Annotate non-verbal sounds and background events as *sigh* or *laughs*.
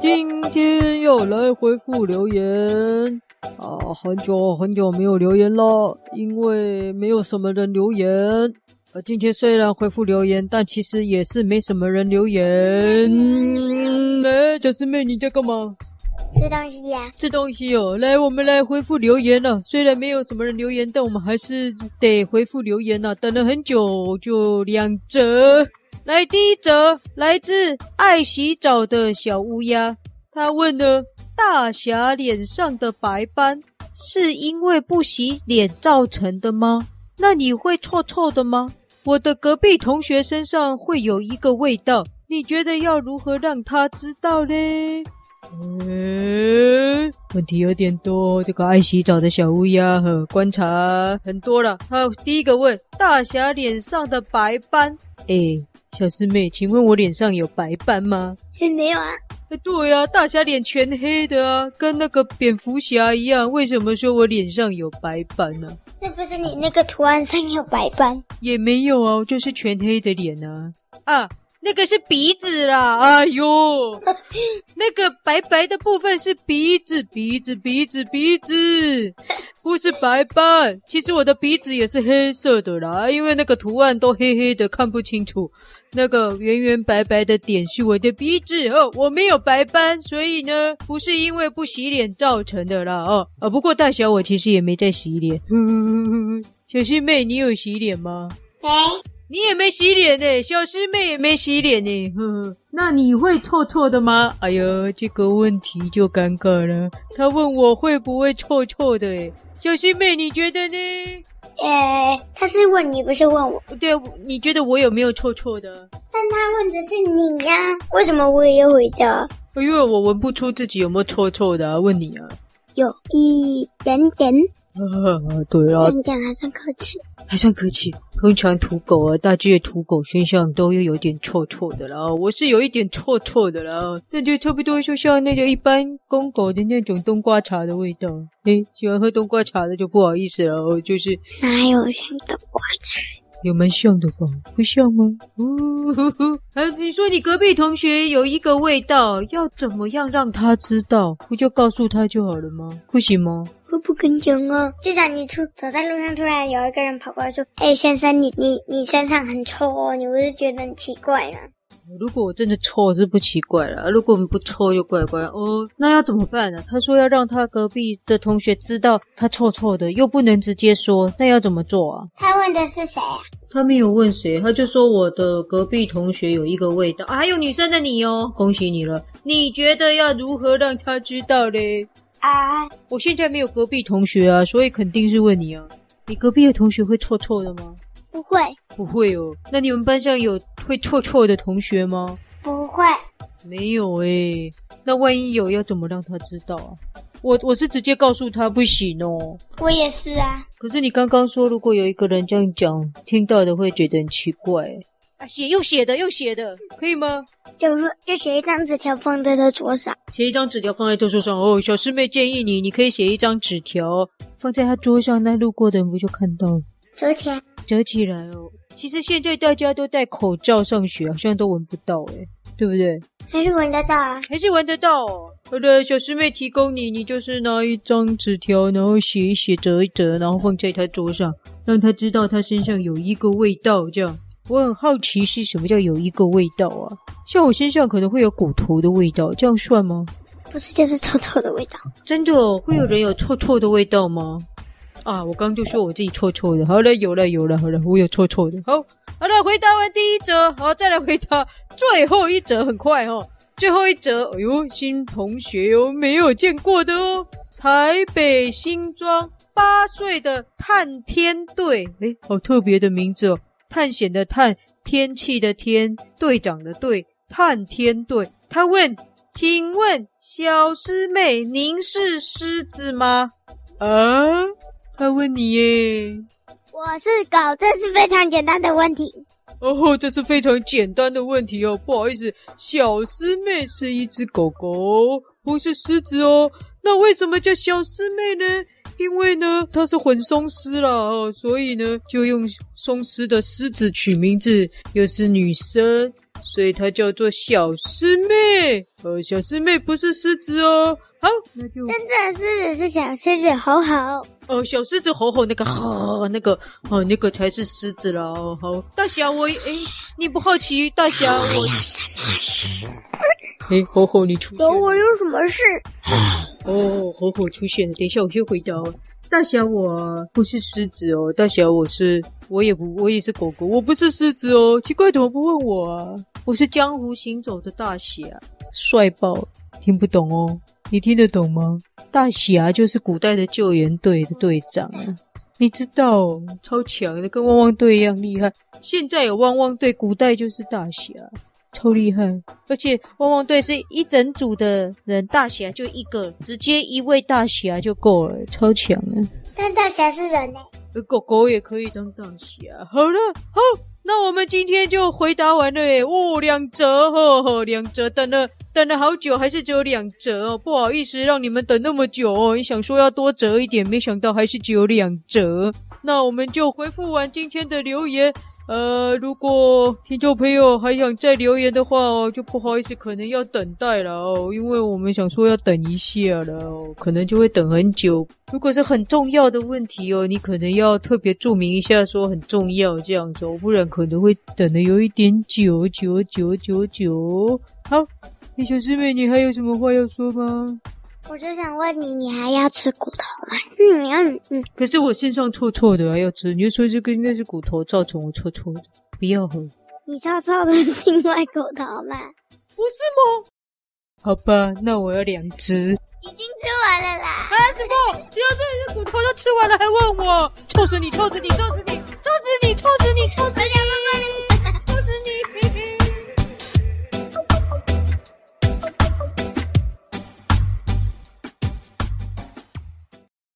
今天要来回复留言啊，很久很久没有留言了，因为没有什么人留言。啊，今天虽然回复留言，但其实也是没什么人留言。来，小师妹，你在干嘛？吃东西呀、啊，吃东西哦。来，我们来回复留言了。虽然没有什么人留言，但我们还是得回复留言呐。等了很久，就两则。来，第一则来自爱洗澡的小乌鸦，他问了：大侠脸上的白斑是因为不洗脸造成的吗？那你会臭臭的吗？我的隔壁同学身上会有一个味道，你觉得要如何让他知道嘞？嗯，问题有点多。这个爱洗澡的小乌鸦呵观察很多了。他，第一个问大侠脸上的白斑。哎，小师妹，请问我脸上有白斑吗？没有啊。哎，对呀，大侠脸全黑的啊，跟那个蝙蝠侠一样。为什么说我脸上有白斑呢？那不是你那个图案上有白斑？也没有啊，就是全黑的脸啊。啊。那个是鼻子啦，哎呦，*laughs* 那个白白的部分是鼻子，鼻子，鼻子，鼻子，不是白斑。其实我的鼻子也是黑色的啦，因为那个图案都黑黑的，看不清楚。那个圆圆白白的点是我的鼻子哦，我没有白斑，所以呢，不是因为不洗脸造成的啦哦。啊，不过大小我其实也没在洗脸。小师妹，你有洗脸吗？没。你也没洗脸呢，小师妹也没洗脸呢，那你会臭臭的吗？哎呦，这个问题就尴尬了。他问我会不会臭臭的，哎，小师妹你觉得呢？呃，他是问你，不是问我。对，你觉得我有没有臭臭的？但他问的是你呀，为什么我也要回答？因为我闻不出自己有没有臭臭的啊，问你啊。有一点点。啊，*laughs* 对啊。这样还算客气。还算客气。通常土狗啊，大只的土狗身上都有有点臭臭的啦。我是有一点臭臭的啦，那就差不多就像那个一般公狗的那种冬瓜茶的味道。诶，喜欢喝冬瓜茶的就不好意思了，就是哪有像冬瓜茶？有蛮像的吧？不像吗？呜呼呼！啊，*laughs* 你说你隔壁同学有一个味道，要怎么样让他知道？不就告诉他就好了吗？不行吗？我不跟讲啊！就像你出走在路上，突然有一个人跑过来说：“哎，先生，你你你身上很臭哦，你不是觉得很奇怪吗？”如果我真的臭是不奇怪了，如果我们不臭就怪怪哦。那要怎么办呢？他说要让他隔壁的同学知道他臭臭的，又不能直接说，那要怎么做啊？他问的是谁啊？他没有问谁，他就说我的隔壁同学有一个味道啊，还有女生的你哦，恭喜你了。你觉得要如何让他知道嘞？啊！我现在没有隔壁同学啊，所以肯定是问你啊。你隔壁的同学会错错的吗？不会，不会哦。那你们班上有会错错的同学吗？不会，没有诶。那万一有，要怎么让他知道啊？我我是直接告诉他不行哦。我也是啊。可是你刚刚说，如果有一个人这样讲，听到的会觉得很奇怪。啊，写又写的又写的，可以吗？就就写一张纸条放在他桌上。写一张纸条放在他桌上哦，小师妹建议你，你可以写一张纸条放在他桌上，那路过的人不就看到了？折起来，折起来哦。其实现在大家都戴口罩上学，好像都闻不到诶，对不对？还是闻得到啊？还是闻得到哦。好的，小师妹提供你，你就是拿一张纸条，然后写一写，折一折，然后放在他桌上，让他知道他身上有一个味道，这样。我很好奇是什么叫有一个味道啊？像我身上可能会有骨头的味道，这样算吗？不是，就是臭臭的味道。真的哦，会有人有臭臭的味道吗？啊，我刚刚就说我自己臭臭的。好了，有了，有了，好了，我有臭臭的。好，好了，回答完第一则，好，再来回答最后一则，很快哦。最后一则，哎呦，新同学哟，没有见过的哦。台北新庄八岁的探天队，哎，好特别的名字哦。探险的探，天气的天，队长的队，探天队。他问：“请问小师妹，您是狮子吗？”啊，他问你耶。我是狗，这是非常简单的问题。哦，这是非常简单的问题哦。不好意思，小师妹是一只狗狗，不是狮子哦。那为什么叫小师妹呢？因为呢，它是混松狮啦，哦，所以呢，就用松狮的狮子取名字，又是女生，所以她叫做小狮妹。呃，小狮妹不是狮子哦。好，那就真正的狮子是小狮子吼吼。哦，小狮子吼吼那个吼，那个 *laughs* 哦，那个才是狮子啦。哦，好，大侠我哎，你不好奇大侠我有什么事？哎，吼吼你出现了。有我有什么事？哦，火火出现了。等一下我先回答。大侠我不是狮子哦，大侠我是我也不我也是狗狗，我不是狮子哦。奇怪，怎么不问我啊？我是江湖行走的大侠，帅爆，听不懂哦。你听得懂吗？大侠就是古代的救援队的队长啊，你知道，超强的，跟汪汪队一样厉害。现在有汪汪队，古代就是大侠，超厉害。而且汪汪队是一整组的人，大侠就一个，直接一位大侠就够了，超强了。但大侠是人呢？狗狗也可以当大侠。好了，好，那我们今天就回答完了耶。哦，两折，呵呵，两折，等了。等了好久，还是只有两折哦，不好意思让你们等那么久哦。你想说要多折一点，没想到还是只有两折。那我们就回复完今天的留言。呃，如果听众朋友还想再留言的话哦，就不好意思，可能要等待了哦，因为我们想说要等一下了哦，可能就会等很久。如果是很重要的问题哦，你可能要特别注明一下，说很重要这样子哦，不然可能会等得有一点久，久，久，久，久。好。你、小师妹，你还有什么话要说吗？我就想问你，你还要吃骨头吗？嗯嗯嗯。可是我身上臭臭的，还要吃？你就说这个应该是骨头造成我臭臭的，不要喝。你臭臭的是因为骨头吗？不是吗？好吧，那我要两只。已经吃完了啦。啊什么？你要这些骨头都吃完了还问我？臭死你！臭死你！臭死你！臭死你！臭死你！臭死你！臭死你！